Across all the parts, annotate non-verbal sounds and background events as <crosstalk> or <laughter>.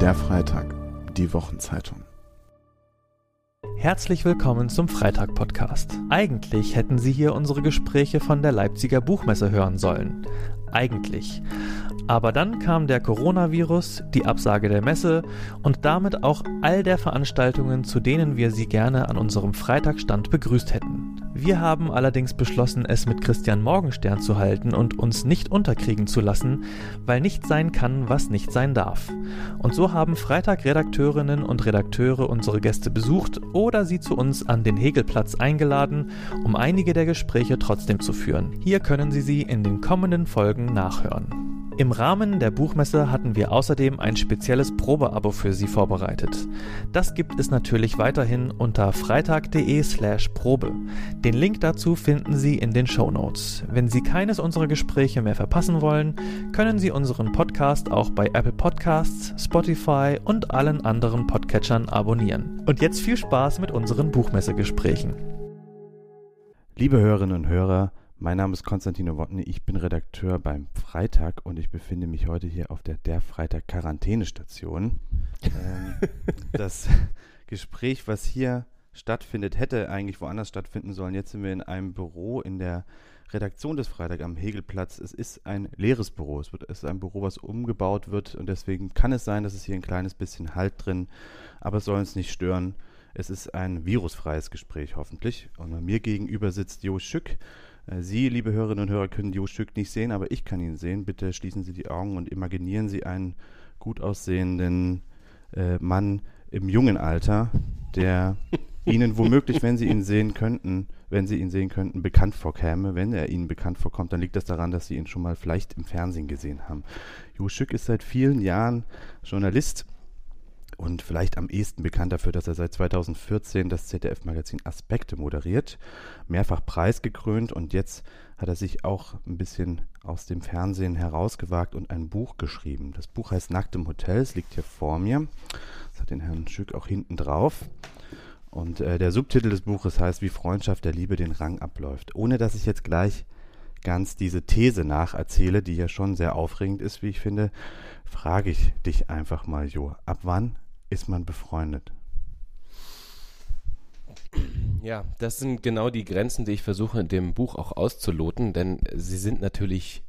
Der Freitag, die Wochenzeitung. Herzlich willkommen zum Freitag-Podcast. Eigentlich hätten Sie hier unsere Gespräche von der Leipziger Buchmesse hören sollen. Eigentlich. Aber dann kam der Coronavirus, die Absage der Messe und damit auch all der Veranstaltungen, zu denen wir Sie gerne an unserem Freitagstand begrüßt hätten. Wir haben allerdings beschlossen, es mit Christian Morgenstern zu halten und uns nicht unterkriegen zu lassen, weil nicht sein kann, was nicht sein darf. Und so haben Freitag-Redakteurinnen und Redakteure unsere Gäste besucht oder sie zu uns an den Hegelplatz eingeladen, um einige der Gespräche trotzdem zu führen. Hier können Sie sie in den kommenden Folgen nachhören. Im Rahmen der Buchmesse hatten wir außerdem ein spezielles Probeabo für Sie vorbereitet. Das gibt es natürlich weiterhin unter freitag.de/slash Probe. Den Link dazu finden Sie in den Show Notes. Wenn Sie keines unserer Gespräche mehr verpassen wollen, können Sie unseren Podcast auch bei Apple Podcasts, Spotify und allen anderen Podcatchern abonnieren. Und jetzt viel Spaß mit unseren Buchmessegesprächen. Liebe Hörerinnen und Hörer, mein Name ist Konstantin Nowotny, ich bin Redakteur beim Freitag und ich befinde mich heute hier auf der Der Freitag Quarantänestation. ähm, <laughs> das Gespräch, was hier stattfindet, hätte eigentlich woanders stattfinden sollen. Jetzt sind wir in einem Büro in der Redaktion des Freitag am Hegelplatz. Es ist ein leeres Büro. Es, wird, es ist ein Büro, was umgebaut wird und deswegen kann es sein, dass es hier ein kleines bisschen Halt drin, aber es soll uns nicht stören. Es ist ein virusfreies Gespräch hoffentlich. Und bei mir gegenüber sitzt Jo Schück. Äh, Sie, liebe Hörerinnen und Hörer, können Jo Stück nicht sehen, aber ich kann ihn sehen. Bitte schließen Sie die Augen und imaginieren Sie einen gut aussehenden äh, Mann im jungen Alter, der <laughs> Ihnen womöglich, wenn Sie ihn sehen könnten, wenn Sie ihn sehen könnten, bekannt vorkäme. Wenn er Ihnen bekannt vorkommt, dann liegt das daran, dass Sie ihn schon mal vielleicht im Fernsehen gesehen haben. Jo Stück ist seit vielen Jahren Journalist und vielleicht am ehesten bekannt dafür, dass er seit 2014 das ZDF-Magazin Aspekte moderiert, mehrfach preisgekrönt und jetzt hat er sich auch ein bisschen aus dem Fernsehen herausgewagt und ein Buch geschrieben. Das Buch heißt Nackt im Hotel, es liegt hier vor mir. Das hat den Herrn Schück auch hinten drauf. Und äh, der Subtitel des Buches heißt Wie Freundschaft der Liebe den Rang abläuft. Ohne dass ich jetzt gleich ganz diese These nacherzähle, die ja schon sehr aufregend ist, wie ich finde, frage ich dich einfach mal, Jo, ab wann ist man befreundet? Ja, das sind genau die Grenzen, die ich versuche in dem Buch auch auszuloten, denn sie sind natürlich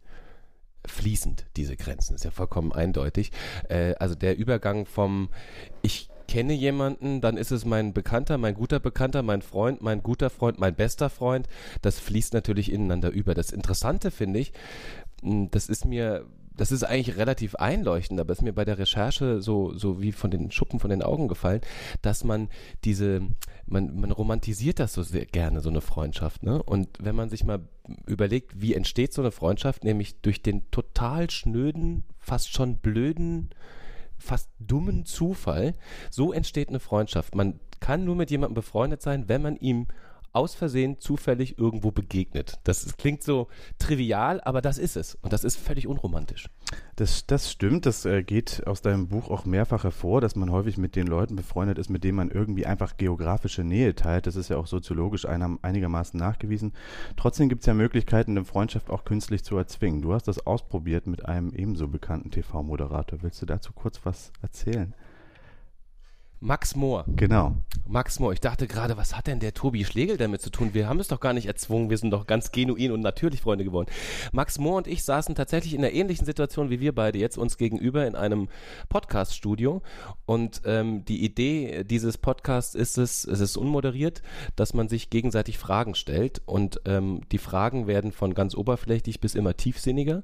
fließend, diese Grenzen, ist ja vollkommen eindeutig. Äh, also der Übergang vom Ich kenne jemanden, dann ist es mein Bekannter, mein guter Bekannter, mein Freund, mein guter Freund, mein bester Freund, das fließt natürlich ineinander über. Das Interessante finde ich, das ist mir das ist eigentlich relativ einleuchtend, aber es ist mir bei der Recherche so, so wie von den Schuppen von den Augen gefallen, dass man diese, man, man romantisiert das so sehr gerne, so eine Freundschaft, ne? Und wenn man sich mal überlegt, wie entsteht so eine Freundschaft, nämlich durch den total schnöden, fast schon blöden, fast dummen Zufall, so entsteht eine Freundschaft. Man kann nur mit jemandem befreundet sein, wenn man ihm aus Versehen zufällig irgendwo begegnet. Das klingt so trivial, aber das ist es. Und das ist völlig unromantisch. Das, das stimmt. Das äh, geht aus deinem Buch auch mehrfach hervor, dass man häufig mit den Leuten befreundet ist, mit denen man irgendwie einfach geografische Nähe teilt. Das ist ja auch soziologisch einer, einigermaßen nachgewiesen. Trotzdem gibt es ja Möglichkeiten, eine Freundschaft auch künstlich zu erzwingen. Du hast das ausprobiert mit einem ebenso bekannten TV-Moderator. Willst du dazu kurz was erzählen? Max Mohr. Genau. Max Mohr. Ich dachte gerade, was hat denn der Tobi Schlegel damit zu tun? Wir haben es doch gar nicht erzwungen. Wir sind doch ganz genuin und natürlich Freunde geworden. Max Mohr und ich saßen tatsächlich in einer ähnlichen Situation wie wir beide jetzt uns gegenüber in einem Podcast-Studio. Und ähm, die Idee dieses Podcasts ist es, es ist unmoderiert, dass man sich gegenseitig Fragen stellt. Und ähm, die Fragen werden von ganz oberflächlich bis immer tiefsinniger.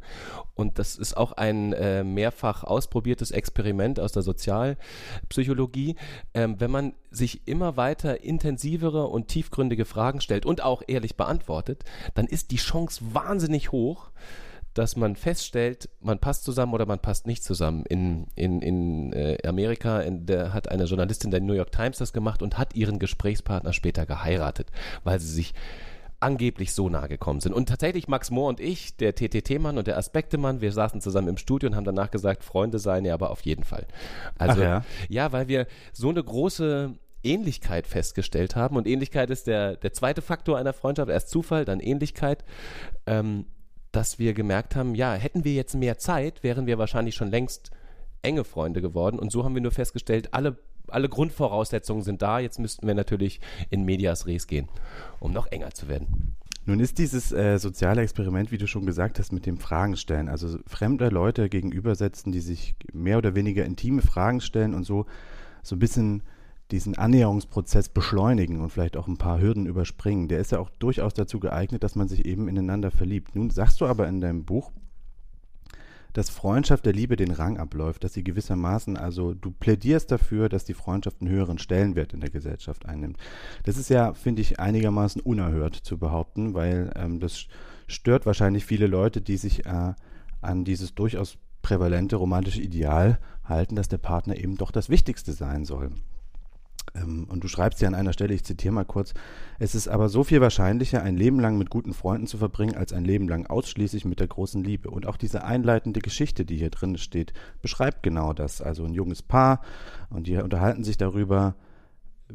Und das ist auch ein äh, mehrfach ausprobiertes Experiment aus der Sozialpsychologie ähm, wenn man sich immer weiter intensivere und tiefgründige Fragen stellt und auch ehrlich beantwortet, dann ist die Chance wahnsinnig hoch, dass man feststellt, man passt zusammen oder man passt nicht zusammen. In, in, in äh, Amerika in der, hat eine Journalistin der New York Times das gemacht und hat ihren Gesprächspartner später geheiratet, weil sie sich angeblich so nah gekommen sind. Und tatsächlich Max Mohr und ich, der TTT-Mann und der Aspekte-Mann, wir saßen zusammen im Studio und haben danach gesagt, Freunde seien ja aber auf jeden Fall. Also ja. ja, weil wir so eine große Ähnlichkeit festgestellt haben und Ähnlichkeit ist der, der zweite Faktor einer Freundschaft, erst Zufall, dann Ähnlichkeit, ähm, dass wir gemerkt haben, ja, hätten wir jetzt mehr Zeit, wären wir wahrscheinlich schon längst enge Freunde geworden. Und so haben wir nur festgestellt, alle, alle Grundvoraussetzungen sind da. Jetzt müssten wir natürlich in Medias Res gehen, um noch enger zu werden. Nun ist dieses äh, soziale Experiment, wie du schon gesagt hast, mit dem Fragen stellen, also fremde Leute gegenübersetzen, die sich mehr oder weniger intime Fragen stellen und so so ein bisschen diesen Annäherungsprozess beschleunigen und vielleicht auch ein paar Hürden überspringen. Der ist ja auch durchaus dazu geeignet, dass man sich eben ineinander verliebt. Nun sagst du aber in deinem Buch, dass Freundschaft der Liebe den Rang abläuft, dass sie gewissermaßen, also du plädierst dafür, dass die Freundschaft einen höheren Stellenwert in der Gesellschaft einnimmt. Das ist ja, finde ich, einigermaßen unerhört zu behaupten, weil ähm, das stört wahrscheinlich viele Leute, die sich äh, an dieses durchaus prävalente romantische Ideal halten, dass der Partner eben doch das Wichtigste sein soll. Ähm, und du schreibst ja an einer Stelle, ich zitiere mal kurz, es ist aber so viel wahrscheinlicher, ein Leben lang mit guten Freunden zu verbringen, als ein Leben lang ausschließlich mit der großen Liebe. Und auch diese einleitende Geschichte, die hier drin steht, beschreibt genau das. Also ein junges Paar und die unterhalten sich darüber,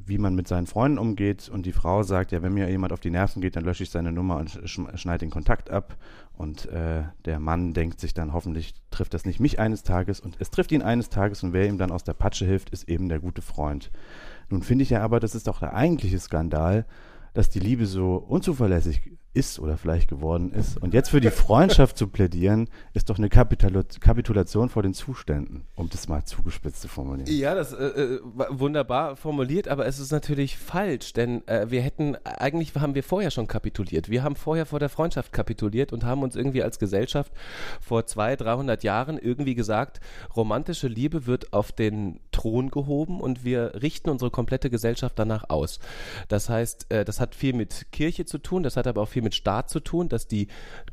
wie man mit seinen Freunden umgeht und die Frau sagt, ja, wenn mir jemand auf die Nerven geht, dann lösche ich seine Nummer und schneide den Kontakt ab und äh, der Mann denkt sich dann, hoffentlich trifft das nicht mich eines Tages und es trifft ihn eines Tages und wer ihm dann aus der Patsche hilft, ist eben der gute Freund. Nun finde ich ja aber, das ist doch der eigentliche Skandal, dass die Liebe so unzuverlässig ist oder vielleicht geworden ist. Und jetzt für die Freundschaft zu plädieren, ist doch eine Kapitula Kapitulation vor den Zuständen, um das mal zugespitzt zu formulieren. Ja, das äh, äh wunderbar formuliert, aber es ist natürlich falsch, denn äh, wir hätten, eigentlich haben wir vorher schon kapituliert. Wir haben vorher vor der Freundschaft kapituliert und haben uns irgendwie als Gesellschaft vor 200, 300 Jahren irgendwie gesagt, romantische Liebe wird auf den Thron gehoben und wir richten unsere komplette Gesellschaft danach aus. Das heißt, äh, das hat viel mit Kirche zu tun, das hat aber auch viel mit Staat zu tun, dass die,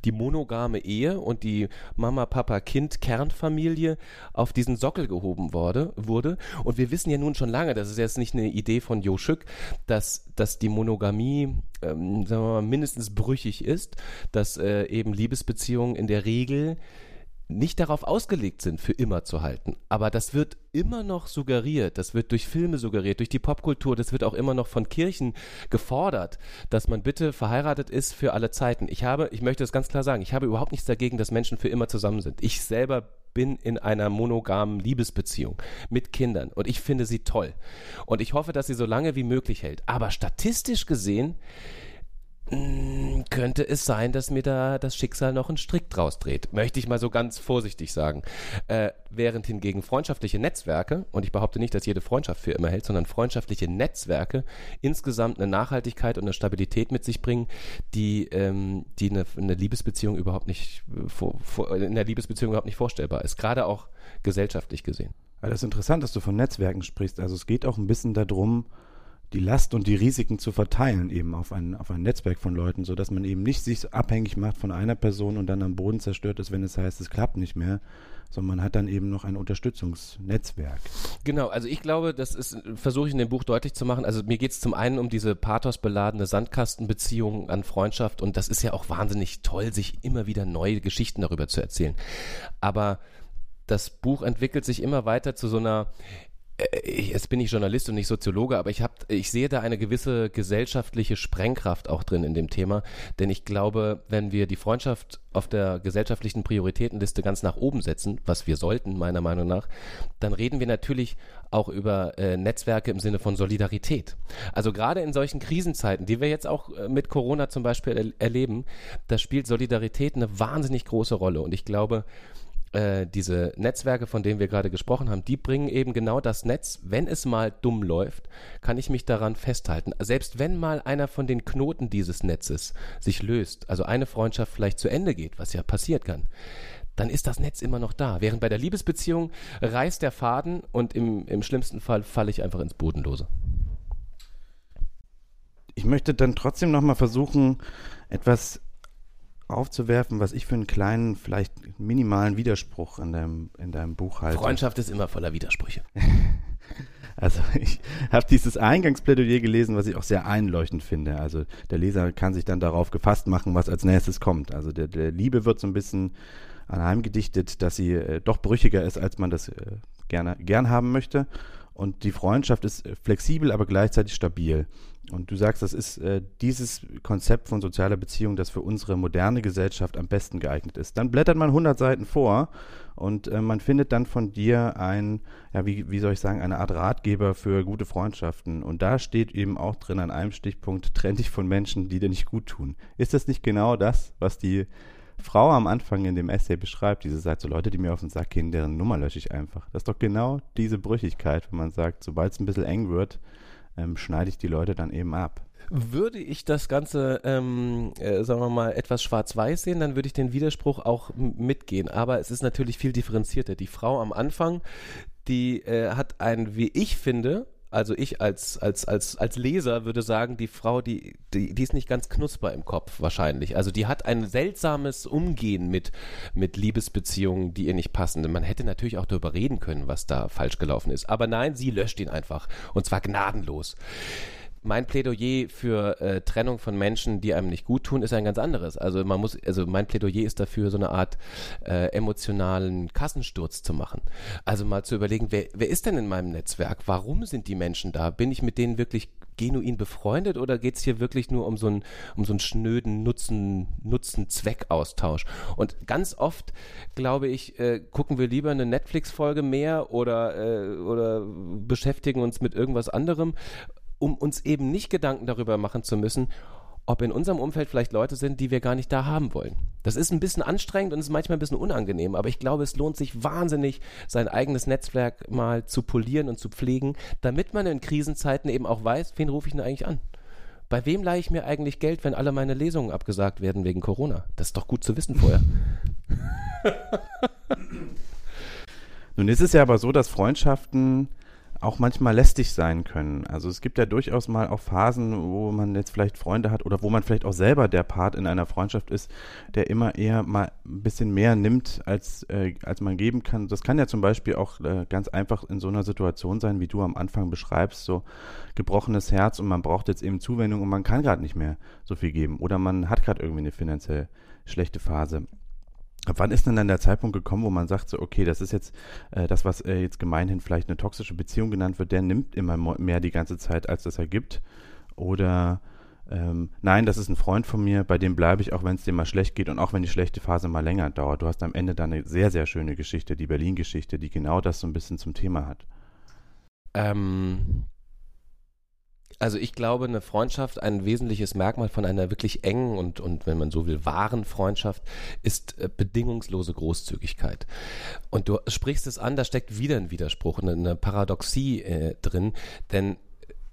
die monogame Ehe und die Mama, Papa, Kind, Kernfamilie auf diesen Sockel gehoben wurde, wurde. Und wir wissen ja nun schon lange, das ist jetzt nicht eine Idee von Jo Schück, dass, dass die Monogamie ähm, sagen wir mal, mindestens brüchig ist, dass äh, eben Liebesbeziehungen in der Regel nicht darauf ausgelegt sind, für immer zu halten. Aber das wird immer noch suggeriert, das wird durch Filme suggeriert, durch die Popkultur, das wird auch immer noch von Kirchen gefordert, dass man bitte verheiratet ist für alle Zeiten. Ich habe, ich möchte es ganz klar sagen, ich habe überhaupt nichts dagegen, dass Menschen für immer zusammen sind. Ich selber bin in einer monogamen Liebesbeziehung mit Kindern und ich finde sie toll. Und ich hoffe, dass sie so lange wie möglich hält. Aber statistisch gesehen könnte es sein, dass mir da das Schicksal noch einen Strick draus dreht. Möchte ich mal so ganz vorsichtig sagen. Äh, während hingegen freundschaftliche Netzwerke, und ich behaupte nicht, dass jede Freundschaft für immer hält, sondern freundschaftliche Netzwerke insgesamt eine Nachhaltigkeit und eine Stabilität mit sich bringen, die, ähm, die eine, eine, Liebesbeziehung überhaupt nicht, vor, vor, in der Liebesbeziehung überhaupt nicht vorstellbar ist. Gerade auch gesellschaftlich gesehen. Weil das ist interessant, dass du von Netzwerken sprichst. Also es geht auch ein bisschen darum, die Last und die Risiken zu verteilen eben auf ein, auf ein Netzwerk von Leuten, sodass man eben nicht sich abhängig macht von einer Person und dann am Boden zerstört ist, wenn es heißt, es klappt nicht mehr, sondern man hat dann eben noch ein Unterstützungsnetzwerk. Genau, also ich glaube, das ist, versuche ich in dem Buch deutlich zu machen. Also mir geht es zum einen um diese pathosbeladene Sandkastenbeziehung an Freundschaft und das ist ja auch wahnsinnig toll, sich immer wieder neue Geschichten darüber zu erzählen. Aber das Buch entwickelt sich immer weiter zu so einer jetzt bin ich Journalist und nicht Soziologe, aber ich, hab, ich sehe da eine gewisse gesellschaftliche Sprengkraft auch drin in dem Thema. Denn ich glaube, wenn wir die Freundschaft auf der gesellschaftlichen Prioritätenliste ganz nach oben setzen, was wir sollten, meiner Meinung nach, dann reden wir natürlich auch über äh, Netzwerke im Sinne von Solidarität. Also gerade in solchen Krisenzeiten, die wir jetzt auch äh, mit Corona zum Beispiel er erleben, da spielt Solidarität eine wahnsinnig große Rolle. Und ich glaube, äh, diese Netzwerke, von denen wir gerade gesprochen haben, die bringen eben genau das Netz. Wenn es mal dumm läuft, kann ich mich daran festhalten. Selbst wenn mal einer von den Knoten dieses Netzes sich löst, also eine Freundschaft vielleicht zu Ende geht, was ja passiert kann, dann ist das Netz immer noch da. Während bei der Liebesbeziehung reißt der Faden und im, im schlimmsten Fall falle ich einfach ins Bodenlose. Ich möchte dann trotzdem nochmal versuchen, etwas aufzuwerfen, was ich für einen kleinen, vielleicht minimalen Widerspruch in deinem, in deinem Buch halte. Freundschaft ist immer voller Widersprüche. <laughs> Also ich habe dieses Eingangsplädoyer gelesen, was ich auch sehr einleuchtend finde. Also der Leser kann sich dann darauf gefasst machen, was als nächstes kommt. Also der, der Liebe wird so ein bisschen anheimgedichtet, dass sie äh, doch brüchiger ist, als man das äh, gerne gern haben möchte. Und die Freundschaft ist flexibel, aber gleichzeitig stabil. Und du sagst, das ist äh, dieses Konzept von sozialer Beziehung, das für unsere moderne Gesellschaft am besten geeignet ist. Dann blättert man 100 Seiten vor und äh, man findet dann von dir ein, ja, wie, wie soll ich sagen, eine Art Ratgeber für gute Freundschaften. Und da steht eben auch drin an einem Stichpunkt, trenn dich von Menschen, die dir nicht gut tun. Ist das nicht genau das, was die Frau am Anfang in dem Essay beschreibt, diese Seite, so Leute, die mir auf den Sack gehen, deren Nummer lösche ich einfach. Das ist doch genau diese Brüchigkeit, wenn man sagt, sobald es ein bisschen eng wird, ähm, schneide ich die Leute dann eben ab. Würde ich das Ganze, ähm, äh, sagen wir mal, etwas schwarz-weiß sehen, dann würde ich den Widerspruch auch mitgehen. Aber es ist natürlich viel differenzierter. Die Frau am Anfang, die äh, hat ein, wie ich finde, also ich als, als, als, als Leser würde sagen, die Frau, die, die, die ist nicht ganz knusper im Kopf wahrscheinlich. Also die hat ein seltsames Umgehen mit, mit Liebesbeziehungen, die ihr nicht passen. Man hätte natürlich auch darüber reden können, was da falsch gelaufen ist. Aber nein, sie löscht ihn einfach. Und zwar gnadenlos mein Plädoyer für äh, Trennung von Menschen, die einem nicht gut tun, ist ein ganz anderes. Also man muss, also mein Plädoyer ist dafür, so eine Art äh, emotionalen Kassensturz zu machen. Also mal zu überlegen, wer, wer ist denn in meinem Netzwerk? Warum sind die Menschen da? Bin ich mit denen wirklich genuin befreundet oder geht es hier wirklich nur um so einen, um so einen schnöden Nutzen, Nutzen-Zweck-Austausch? Und ganz oft, glaube ich, äh, gucken wir lieber eine Netflix-Folge mehr oder, äh, oder beschäftigen uns mit irgendwas anderem um uns eben nicht Gedanken darüber machen zu müssen, ob in unserem Umfeld vielleicht Leute sind, die wir gar nicht da haben wollen. Das ist ein bisschen anstrengend und ist manchmal ein bisschen unangenehm, aber ich glaube, es lohnt sich wahnsinnig, sein eigenes Netzwerk mal zu polieren und zu pflegen, damit man in Krisenzeiten eben auch weiß, wen rufe ich denn eigentlich an? Bei wem leihe ich mir eigentlich Geld, wenn alle meine Lesungen abgesagt werden wegen Corona? Das ist doch gut zu wissen vorher. <laughs> Nun ist es ja aber so, dass Freundschaften auch manchmal lästig sein können. Also es gibt ja durchaus mal auch Phasen, wo man jetzt vielleicht Freunde hat oder wo man vielleicht auch selber der Part in einer Freundschaft ist, der immer eher mal ein bisschen mehr nimmt, als, äh, als man geben kann. Das kann ja zum Beispiel auch äh, ganz einfach in so einer Situation sein, wie du am Anfang beschreibst, so gebrochenes Herz und man braucht jetzt eben Zuwendung und man kann gerade nicht mehr so viel geben oder man hat gerade irgendwie eine finanziell schlechte Phase. Wann ist denn dann der Zeitpunkt gekommen, wo man sagt, so, okay, das ist jetzt äh, das, was äh, jetzt gemeinhin vielleicht eine toxische Beziehung genannt wird, der nimmt immer mehr die ganze Zeit, als das er gibt? Oder ähm, nein, das ist ein Freund von mir, bei dem bleibe ich, auch wenn es dem mal schlecht geht und auch wenn die schlechte Phase mal länger dauert. Du hast am Ende dann eine sehr, sehr schöne Geschichte, die Berlin-Geschichte, die genau das so ein bisschen zum Thema hat. Ähm, also ich glaube, eine Freundschaft, ein wesentliches Merkmal von einer wirklich engen und, und wenn man so will, wahren Freundschaft ist äh, bedingungslose Großzügigkeit. Und du sprichst es an, da steckt wieder ein Widerspruch, eine, eine Paradoxie äh, drin, denn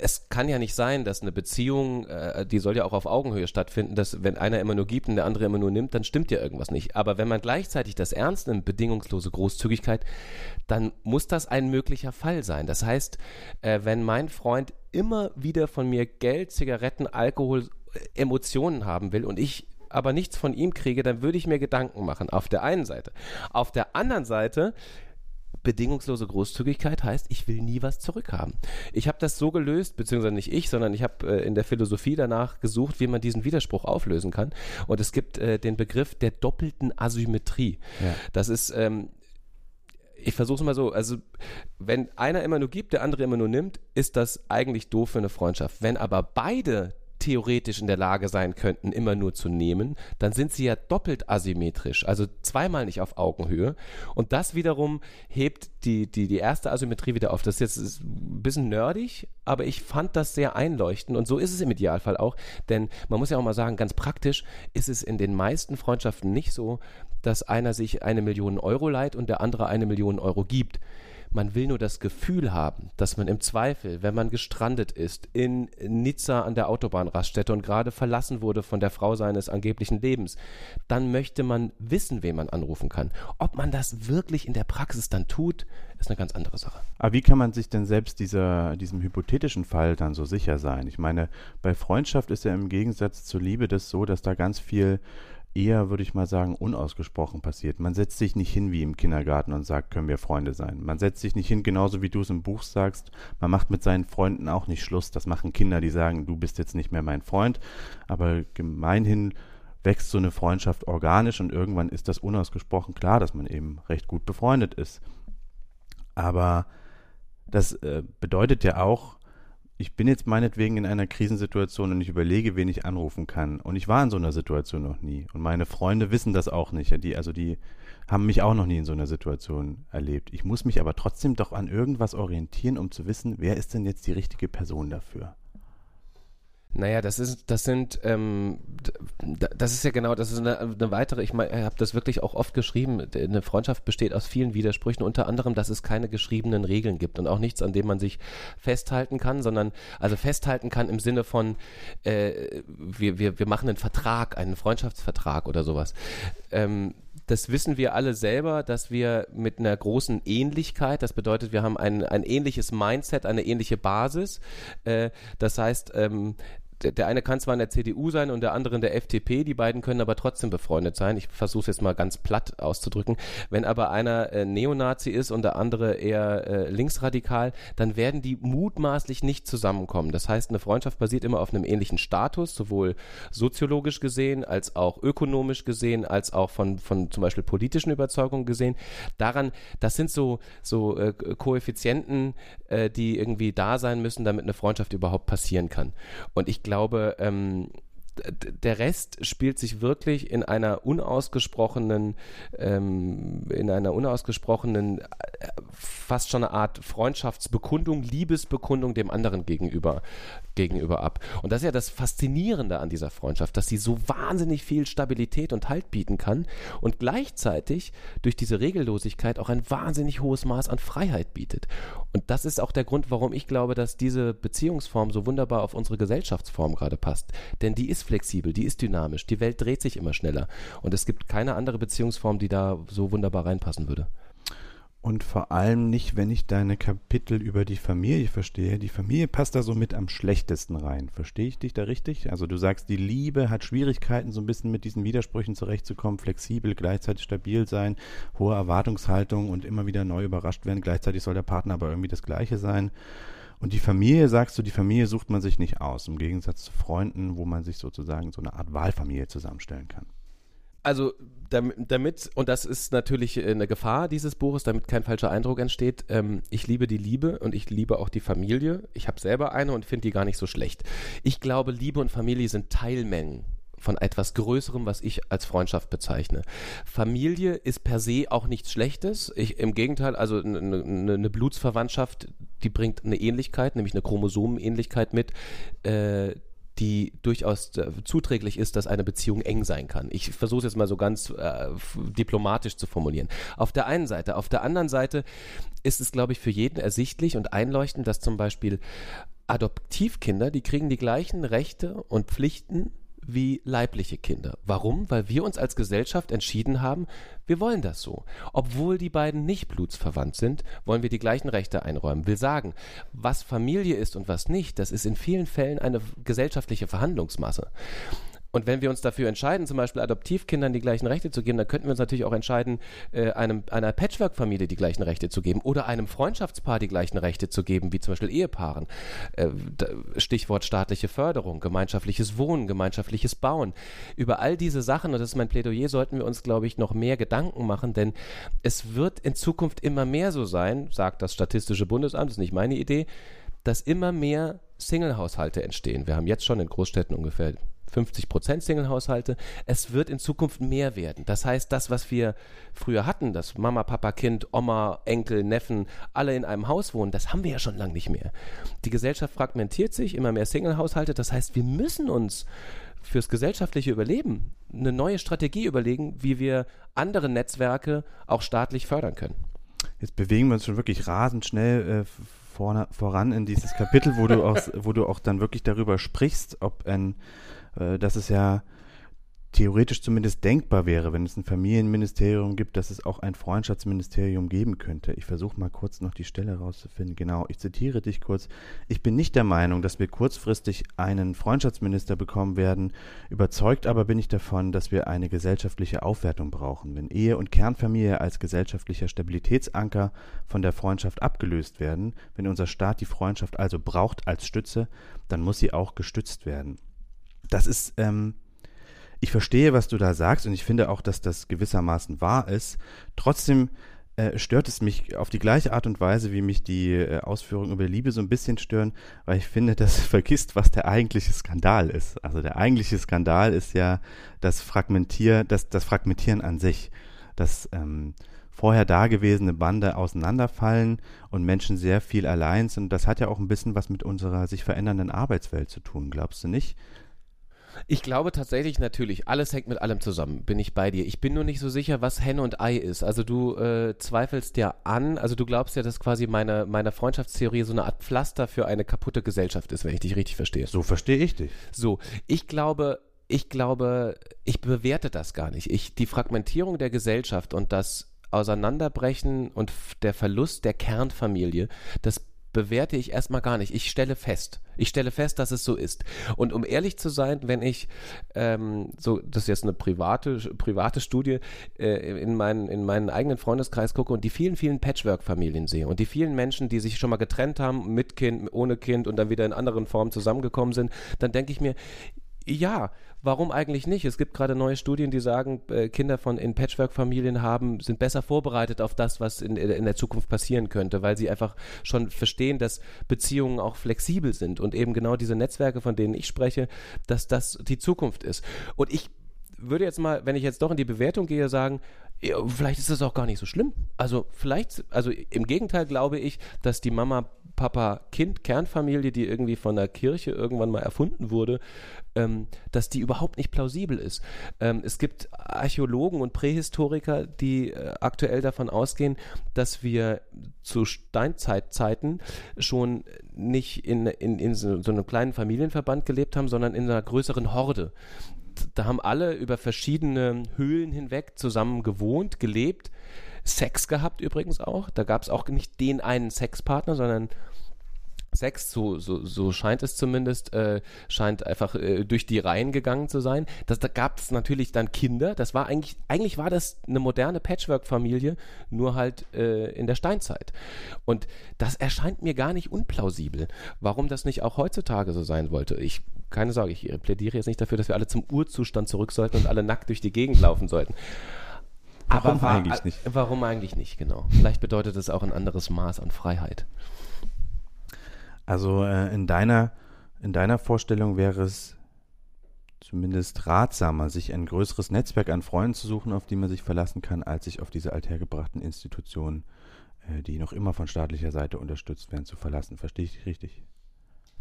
es kann ja nicht sein, dass eine Beziehung, äh, die soll ja auch auf Augenhöhe stattfinden, dass wenn einer immer nur gibt und der andere immer nur nimmt, dann stimmt ja irgendwas nicht. Aber wenn man gleichzeitig das ernst nimmt, bedingungslose Großzügigkeit, dann muss das ein möglicher Fall sein. Das heißt, äh, wenn mein Freund immer wieder von mir Geld, Zigaretten, Alkohol, äh, Emotionen haben will und ich aber nichts von ihm kriege, dann würde ich mir Gedanken machen. Auf der einen Seite. Auf der anderen Seite bedingungslose Großzügigkeit heißt, ich will nie was zurückhaben. Ich habe das so gelöst, beziehungsweise nicht ich, sondern ich habe äh, in der Philosophie danach gesucht, wie man diesen Widerspruch auflösen kann. Und es gibt äh, den Begriff der doppelten Asymmetrie. Ja. Das ist ähm, ich versuche es mal so, also wenn einer immer nur gibt, der andere immer nur nimmt, ist das eigentlich doof für eine Freundschaft. Wenn aber beide theoretisch in der Lage sein könnten, immer nur zu nehmen, dann sind sie ja doppelt asymmetrisch, also zweimal nicht auf Augenhöhe. Und das wiederum hebt die, die, die erste Asymmetrie wieder auf. Das ist jetzt ein bisschen nerdig, aber ich fand das sehr einleuchtend und so ist es im Idealfall auch, denn man muss ja auch mal sagen, ganz praktisch ist es in den meisten Freundschaften nicht so, dass einer sich eine Million Euro leiht und der andere eine Million Euro gibt. Man will nur das Gefühl haben, dass man im Zweifel, wenn man gestrandet ist in Nizza an der Autobahnraststätte und gerade verlassen wurde von der Frau seines angeblichen Lebens, dann möchte man wissen, wen man anrufen kann. Ob man das wirklich in der Praxis dann tut, ist eine ganz andere Sache. Aber wie kann man sich denn selbst dieser, diesem hypothetischen Fall dann so sicher sein? Ich meine, bei Freundschaft ist ja im Gegensatz zur Liebe das so, dass da ganz viel eher, würde ich mal sagen, unausgesprochen passiert. Man setzt sich nicht hin wie im Kindergarten und sagt, können wir Freunde sein. Man setzt sich nicht hin, genauso wie du es im Buch sagst. Man macht mit seinen Freunden auch nicht Schluss. Das machen Kinder, die sagen, du bist jetzt nicht mehr mein Freund. Aber gemeinhin wächst so eine Freundschaft organisch und irgendwann ist das unausgesprochen klar, dass man eben recht gut befreundet ist. Aber das äh, bedeutet ja auch, ich bin jetzt meinetwegen in einer Krisensituation und ich überlege, wen ich anrufen kann. Und ich war in so einer Situation noch nie. Und meine Freunde wissen das auch nicht. Die, also die haben mich auch noch nie in so einer Situation erlebt. Ich muss mich aber trotzdem doch an irgendwas orientieren, um zu wissen, wer ist denn jetzt die richtige Person dafür. Naja, das ist, das sind, ähm, das ist ja genau, das ist eine, eine weitere, ich meine, ich habe das wirklich auch oft geschrieben, eine Freundschaft besteht aus vielen Widersprüchen, unter anderem, dass es keine geschriebenen Regeln gibt und auch nichts, an dem man sich festhalten kann, sondern, also festhalten kann im Sinne von, äh, wir, wir, wir machen einen Vertrag, einen Freundschaftsvertrag oder sowas. Ähm, das wissen wir alle selber, dass wir mit einer großen Ähnlichkeit, das bedeutet, wir haben ein, ein ähnliches Mindset, eine ähnliche Basis. Äh, das heißt, ähm, der eine kann zwar in der CDU sein und der andere in der FDP, die beiden können aber trotzdem befreundet sein. Ich versuche es jetzt mal ganz platt auszudrücken. Wenn aber einer äh, Neonazi ist und der andere eher äh, linksradikal, dann werden die mutmaßlich nicht zusammenkommen. Das heißt, eine Freundschaft basiert immer auf einem ähnlichen Status, sowohl soziologisch gesehen, als auch ökonomisch gesehen, als auch von, von zum Beispiel politischen Überzeugungen gesehen. Daran, das sind so, so äh, Koeffizienten, äh, die irgendwie da sein müssen, damit eine Freundschaft überhaupt passieren kann. Und ich glaube, ähm, der Rest spielt sich wirklich in einer unausgesprochenen, ähm, in einer unausgesprochenen, äh, fast schon eine Art Freundschaftsbekundung, Liebesbekundung dem anderen gegenüber, gegenüber ab. Und das ist ja das Faszinierende an dieser Freundschaft, dass sie so wahnsinnig viel Stabilität und Halt bieten kann und gleichzeitig durch diese Regellosigkeit auch ein wahnsinnig hohes Maß an Freiheit bietet. Und das ist auch der Grund, warum ich glaube, dass diese Beziehungsform so wunderbar auf unsere Gesellschaftsform gerade passt. Denn die ist flexibel, die ist dynamisch, die Welt dreht sich immer schneller. Und es gibt keine andere Beziehungsform, die da so wunderbar reinpassen würde. Und vor allem nicht, wenn ich deine Kapitel über die Familie verstehe. Die Familie passt da so mit am schlechtesten rein. Verstehe ich dich da richtig? Also du sagst, die Liebe hat Schwierigkeiten, so ein bisschen mit diesen Widersprüchen zurechtzukommen, flexibel, gleichzeitig stabil sein, hohe Erwartungshaltung und immer wieder neu überrascht werden. Gleichzeitig soll der Partner aber irgendwie das Gleiche sein. Und die Familie, sagst du, die Familie sucht man sich nicht aus, im Gegensatz zu Freunden, wo man sich sozusagen so eine Art Wahlfamilie zusammenstellen kann also damit, und das ist natürlich äh, eine Gefahr dieses Buches, damit kein falscher Eindruck entsteht, ähm, ich liebe die Liebe und ich liebe auch die Familie. Ich habe selber eine und finde die gar nicht so schlecht. Ich glaube, Liebe und Familie sind Teilmengen von etwas Größerem, was ich als Freundschaft bezeichne. Familie ist per se auch nichts Schlechtes. Ich, Im Gegenteil, also eine ne, ne Blutsverwandtschaft, die bringt eine Ähnlichkeit, nämlich eine Chromosomenähnlichkeit mit. Äh, die durchaus äh, zuträglich ist, dass eine Beziehung eng sein kann. Ich versuche es jetzt mal so ganz äh, diplomatisch zu formulieren. Auf der einen Seite. Auf der anderen Seite ist es, glaube ich, für jeden ersichtlich und einleuchtend, dass zum Beispiel Adoptivkinder, die kriegen die gleichen Rechte und Pflichten wie leibliche Kinder. Warum? Weil wir uns als Gesellschaft entschieden haben, wir wollen das so. Obwohl die beiden nicht blutsverwandt sind, wollen wir die gleichen Rechte einräumen. Will sagen, was Familie ist und was nicht, das ist in vielen Fällen eine gesellschaftliche Verhandlungsmasse. Und wenn wir uns dafür entscheiden, zum Beispiel Adoptivkindern die gleichen Rechte zu geben, dann könnten wir uns natürlich auch entscheiden, äh, einem, einer Patchwork-Familie die gleichen Rechte zu geben oder einem Freundschaftspaar die gleichen Rechte zu geben, wie zum Beispiel Ehepaaren. Äh, Stichwort staatliche Förderung, gemeinschaftliches Wohnen, gemeinschaftliches Bauen. Über all diese Sachen, und das ist mein Plädoyer, sollten wir uns, glaube ich, noch mehr Gedanken machen, denn es wird in Zukunft immer mehr so sein, sagt das Statistische Bundesamt, das ist nicht meine Idee, dass immer mehr Single-Haushalte entstehen. Wir haben jetzt schon in Großstädten ungefähr 50 Prozent Single-Haushalte. Es wird in Zukunft mehr werden. Das heißt, das, was wir früher hatten, dass Mama, Papa, Kind, Oma, Enkel, Neffen alle in einem Haus wohnen, das haben wir ja schon lange nicht mehr. Die Gesellschaft fragmentiert sich, immer mehr Single-Haushalte. Das heißt, wir müssen uns fürs gesellschaftliche Überleben eine neue Strategie überlegen, wie wir andere Netzwerke auch staatlich fördern können. Jetzt bewegen wir uns schon wirklich rasend schnell äh, vorne, voran in dieses Kapitel, wo du <laughs> auch, wo du auch dann wirklich darüber sprichst, ob ein äh, dass es ja theoretisch zumindest denkbar wäre, wenn es ein Familienministerium gibt, dass es auch ein Freundschaftsministerium geben könnte. Ich versuche mal kurz noch die Stelle rauszufinden. Genau, ich zitiere dich kurz. Ich bin nicht der Meinung, dass wir kurzfristig einen Freundschaftsminister bekommen werden. Überzeugt aber bin ich davon, dass wir eine gesellschaftliche Aufwertung brauchen. Wenn Ehe und Kernfamilie als gesellschaftlicher Stabilitätsanker von der Freundschaft abgelöst werden, wenn unser Staat die Freundschaft also braucht als Stütze, dann muss sie auch gestützt werden das ist, ähm, ich verstehe, was du da sagst und ich finde auch, dass das gewissermaßen wahr ist. Trotzdem äh, stört es mich auf die gleiche Art und Weise, wie mich die äh, Ausführungen über Liebe so ein bisschen stören, weil ich finde, <laughs> das vergisst, was der eigentliche Skandal ist. Also der eigentliche Skandal ist ja das Fragmentier, das, das Fragmentieren an sich. Das ähm, vorher dagewesene Bande auseinanderfallen und Menschen sehr viel allein sind. Das hat ja auch ein bisschen was mit unserer sich verändernden Arbeitswelt zu tun, glaubst du nicht? Ich glaube tatsächlich natürlich, alles hängt mit allem zusammen, bin ich bei dir. Ich bin nur nicht so sicher, was Henne und Ei ist. Also du äh, zweifelst ja an, also du glaubst ja, dass quasi meine, meine Freundschaftstheorie so eine Art Pflaster für eine kaputte Gesellschaft ist, wenn ich dich richtig verstehe. So verstehe ich dich. So, ich glaube, ich glaube, ich bewerte das gar nicht. Ich, die Fragmentierung der Gesellschaft und das Auseinanderbrechen und der Verlust der Kernfamilie, das bewerte ich erstmal gar nicht. Ich stelle fest. Ich stelle fest, dass es so ist. Und um ehrlich zu sein, wenn ich ähm, so, das ist jetzt eine private, private Studie, äh, in, meinen, in meinen eigenen Freundeskreis gucke und die vielen, vielen Patchwork-Familien sehe und die vielen Menschen, die sich schon mal getrennt haben, mit Kind, ohne Kind und dann wieder in anderen Formen zusammengekommen sind, dann denke ich mir, ja, warum eigentlich nicht? Es gibt gerade neue Studien, die sagen, äh, Kinder von in Patchwork-Familien haben, sind besser vorbereitet auf das, was in, in der Zukunft passieren könnte, weil sie einfach schon verstehen, dass Beziehungen auch flexibel sind und eben genau diese Netzwerke, von denen ich spreche, dass das die Zukunft ist. Und ich würde jetzt mal, wenn ich jetzt doch in die Bewertung gehe, sagen, vielleicht ist das auch gar nicht so schlimm. Also vielleicht, also im Gegenteil glaube ich, dass die Mama Papa Kind Kernfamilie, die irgendwie von der Kirche irgendwann mal erfunden wurde, ähm, dass die überhaupt nicht plausibel ist. Ähm, es gibt Archäologen und Prähistoriker, die äh, aktuell davon ausgehen, dass wir zu Steinzeitzeiten schon nicht in, in, in so, so einem kleinen Familienverband gelebt haben, sondern in einer größeren Horde da haben alle über verschiedene Höhlen hinweg zusammen gewohnt, gelebt, Sex gehabt übrigens auch. Da gab es auch nicht den einen Sexpartner, sondern Sex, so, so, so scheint es zumindest, äh, scheint einfach äh, durch die Reihen gegangen zu sein. Das, da gab es natürlich dann Kinder. Das war eigentlich, eigentlich war das eine moderne Patchwork-Familie, nur halt äh, in der Steinzeit. Und das erscheint mir gar nicht unplausibel, warum das nicht auch heutzutage so sein wollte. Ich, keine Sorge, ich plädiere jetzt nicht dafür, dass wir alle zum Urzustand zurück sollten und alle nackt durch die Gegend laufen sollten. Warum Aber eigentlich nicht? Warum eigentlich nicht, genau. Vielleicht bedeutet es auch ein anderes Maß an Freiheit. Also äh, in deiner in deiner Vorstellung wäre es zumindest ratsamer, sich ein größeres Netzwerk an Freunden zu suchen, auf die man sich verlassen kann, als sich auf diese althergebrachten Institutionen, äh, die noch immer von staatlicher Seite unterstützt werden, zu verlassen. Verstehe ich dich richtig?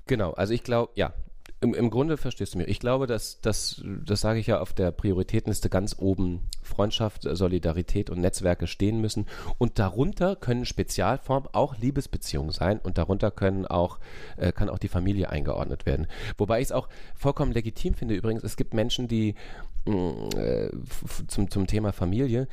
Genau, also ich glaube, ja, im, Im Grunde verstehst du mich. Ich glaube, dass das, das sage ich ja auf der Prioritätenliste ganz oben, Freundschaft, Solidarität und Netzwerke stehen müssen. Und darunter können Spezialformen auch Liebesbeziehungen sein und darunter können auch, äh, kann auch die Familie eingeordnet werden. Wobei ich es auch vollkommen legitim finde übrigens, es gibt Menschen, die mm, äh, zum, zum Thema Familie,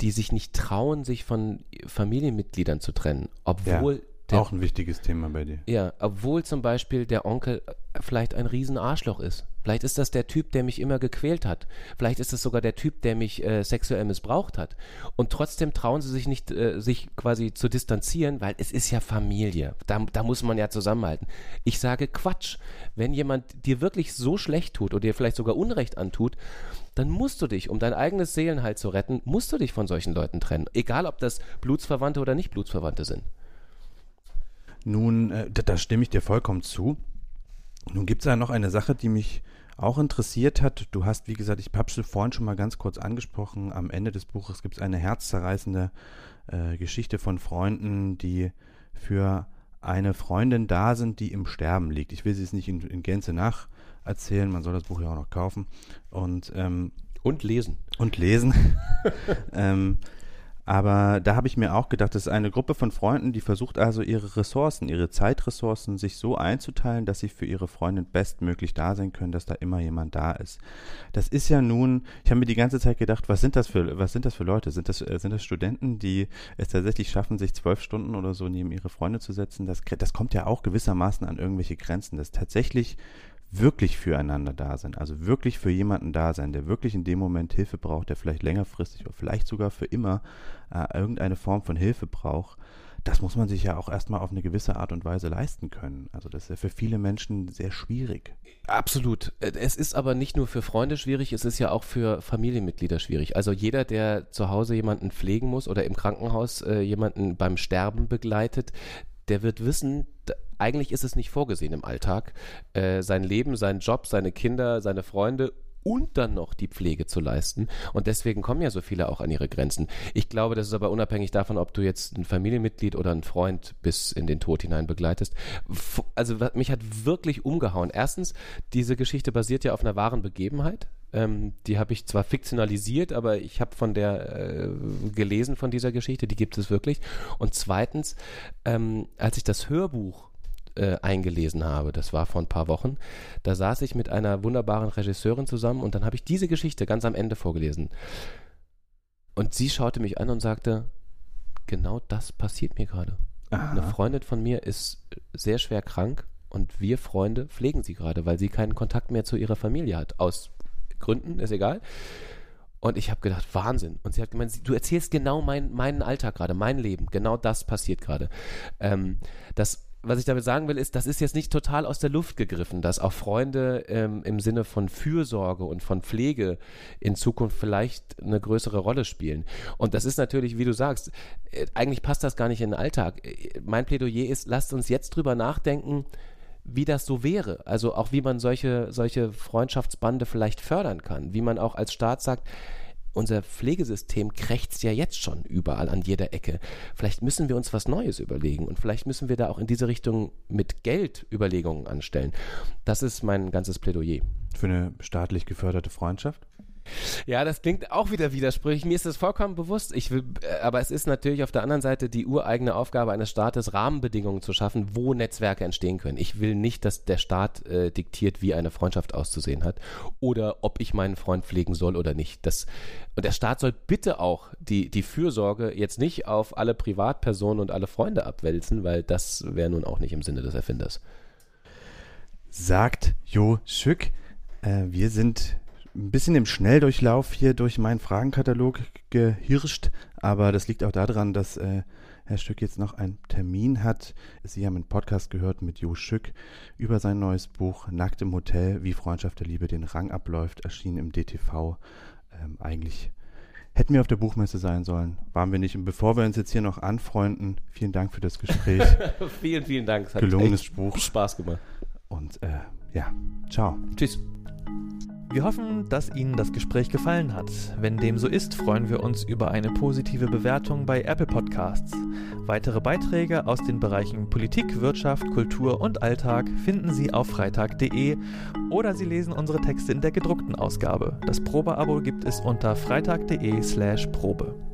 die sich nicht trauen, sich von Familienmitgliedern zu trennen, obwohl ja. Der, auch ein wichtiges Thema bei dir. Ja, obwohl zum Beispiel der Onkel vielleicht ein Riesenarschloch ist. Vielleicht ist das der Typ, der mich immer gequält hat. Vielleicht ist es sogar der Typ, der mich äh, sexuell missbraucht hat. Und trotzdem trauen sie sich nicht, äh, sich quasi zu distanzieren, weil es ist ja Familie. Da, da muss man ja zusammenhalten. Ich sage Quatsch. Wenn jemand dir wirklich so schlecht tut oder dir vielleicht sogar Unrecht antut, dann musst du dich, um dein eigenes Seelenheil zu retten, musst du dich von solchen Leuten trennen. Egal, ob das Blutsverwandte oder nicht Blutsverwandte sind. Nun, äh, da, da stimme ich dir vollkommen zu. Nun gibt es ja noch eine Sache, die mich auch interessiert hat. Du hast, wie gesagt, ich habe es vorhin schon mal ganz kurz angesprochen. Am Ende des Buches gibt es eine herzzerreißende äh, Geschichte von Freunden, die für eine Freundin da sind, die im Sterben liegt. Ich will sie es nicht in, in Gänze nacherzählen, man soll das Buch ja auch noch kaufen. Und, ähm, und lesen. Und lesen. <laughs> ähm, aber da habe ich mir auch gedacht, das ist eine Gruppe von Freunden, die versucht also ihre Ressourcen, ihre Zeitressourcen sich so einzuteilen, dass sie für ihre Freundin bestmöglich da sein können, dass da immer jemand da ist. Das ist ja nun, ich habe mir die ganze Zeit gedacht, was sind das für, was sind das für Leute? Sind das, äh, sind das Studenten, die es tatsächlich schaffen, sich zwölf Stunden oder so neben ihre Freunde zu setzen? Das, das kommt ja auch gewissermaßen an irgendwelche Grenzen. Das tatsächlich wirklich füreinander da sein, also wirklich für jemanden da sein, der wirklich in dem Moment Hilfe braucht, der vielleicht längerfristig oder vielleicht sogar für immer äh, irgendeine Form von Hilfe braucht, das muss man sich ja auch erstmal auf eine gewisse Art und Weise leisten können. Also das ist ja für viele Menschen sehr schwierig. Absolut. Es ist aber nicht nur für Freunde schwierig, es ist ja auch für Familienmitglieder schwierig. Also jeder, der zu Hause jemanden pflegen muss oder im Krankenhaus äh, jemanden beim Sterben begleitet, der wird wissen, eigentlich ist es nicht vorgesehen im Alltag, äh, sein Leben, seinen Job, seine Kinder, seine Freunde und dann noch die Pflege zu leisten. Und deswegen kommen ja so viele auch an ihre Grenzen. Ich glaube, das ist aber unabhängig davon, ob du jetzt ein Familienmitglied oder ein Freund bis in den Tod hinein begleitest. Also mich hat wirklich umgehauen. Erstens, diese Geschichte basiert ja auf einer wahren Begebenheit. Ähm, die habe ich zwar fiktionalisiert, aber ich habe von der äh, gelesen von dieser Geschichte, die gibt es wirklich. Und zweitens, ähm, als ich das Hörbuch äh, eingelesen habe, das war vor ein paar Wochen, da saß ich mit einer wunderbaren Regisseurin zusammen und dann habe ich diese Geschichte ganz am Ende vorgelesen. Und sie schaute mich an und sagte, genau das passiert mir gerade. Eine Freundin von mir ist sehr schwer krank und wir Freunde pflegen sie gerade, weil sie keinen Kontakt mehr zu ihrer Familie hat. Aus Gründen, ist egal. Und ich habe gedacht, Wahnsinn. Und sie hat gemeint, du erzählst genau mein, meinen Alltag gerade, mein Leben. Genau das passiert gerade. Ähm, das was ich damit sagen will, ist, das ist jetzt nicht total aus der Luft gegriffen, dass auch Freunde ähm, im Sinne von Fürsorge und von Pflege in Zukunft vielleicht eine größere Rolle spielen. Und das ist natürlich, wie du sagst, äh, eigentlich passt das gar nicht in den Alltag. Äh, mein Plädoyer ist, lasst uns jetzt drüber nachdenken, wie das so wäre. Also auch wie man solche, solche Freundschaftsbande vielleicht fördern kann. Wie man auch als Staat sagt, unser Pflegesystem krächzt ja jetzt schon überall an jeder Ecke. Vielleicht müssen wir uns was Neues überlegen und vielleicht müssen wir da auch in diese Richtung mit Geld Überlegungen anstellen. Das ist mein ganzes Plädoyer. Für eine staatlich geförderte Freundschaft? Ja, das klingt auch wieder widersprüchlich. Mir ist das vollkommen bewusst. Ich will, äh, aber es ist natürlich auf der anderen Seite die ureigene Aufgabe eines Staates, Rahmenbedingungen zu schaffen, wo Netzwerke entstehen können. Ich will nicht, dass der Staat äh, diktiert, wie eine Freundschaft auszusehen hat oder ob ich meinen Freund pflegen soll oder nicht. Das, und der Staat soll bitte auch die, die Fürsorge jetzt nicht auf alle Privatpersonen und alle Freunde abwälzen, weil das wäre nun auch nicht im Sinne des Erfinders. Sagt Jo Schück. Äh, wir sind ein bisschen im Schnelldurchlauf hier durch meinen Fragenkatalog gehirscht, aber das liegt auch daran, dass äh, Herr Stück jetzt noch einen Termin hat. Sie haben einen Podcast gehört mit Jo Schück über sein neues Buch Nackt im Hotel, wie Freundschaft der Liebe den Rang abläuft, erschienen im DTV. Ähm, eigentlich hätten wir auf der Buchmesse sein sollen, waren wir nicht. Und bevor wir uns jetzt hier noch anfreunden, vielen Dank für das Gespräch. <laughs> vielen, vielen Dank. Es hat Gelungenes Buch. Spaß gemacht. Und äh, ja, ciao. Tschüss. Wir hoffen, dass Ihnen das Gespräch gefallen hat. Wenn dem so ist, freuen wir uns über eine positive Bewertung bei Apple Podcasts. Weitere Beiträge aus den Bereichen Politik, Wirtschaft, Kultur und Alltag finden Sie auf freitag.de oder Sie lesen unsere Texte in der gedruckten Ausgabe. Das Probeabo gibt es unter freitag.de/probe.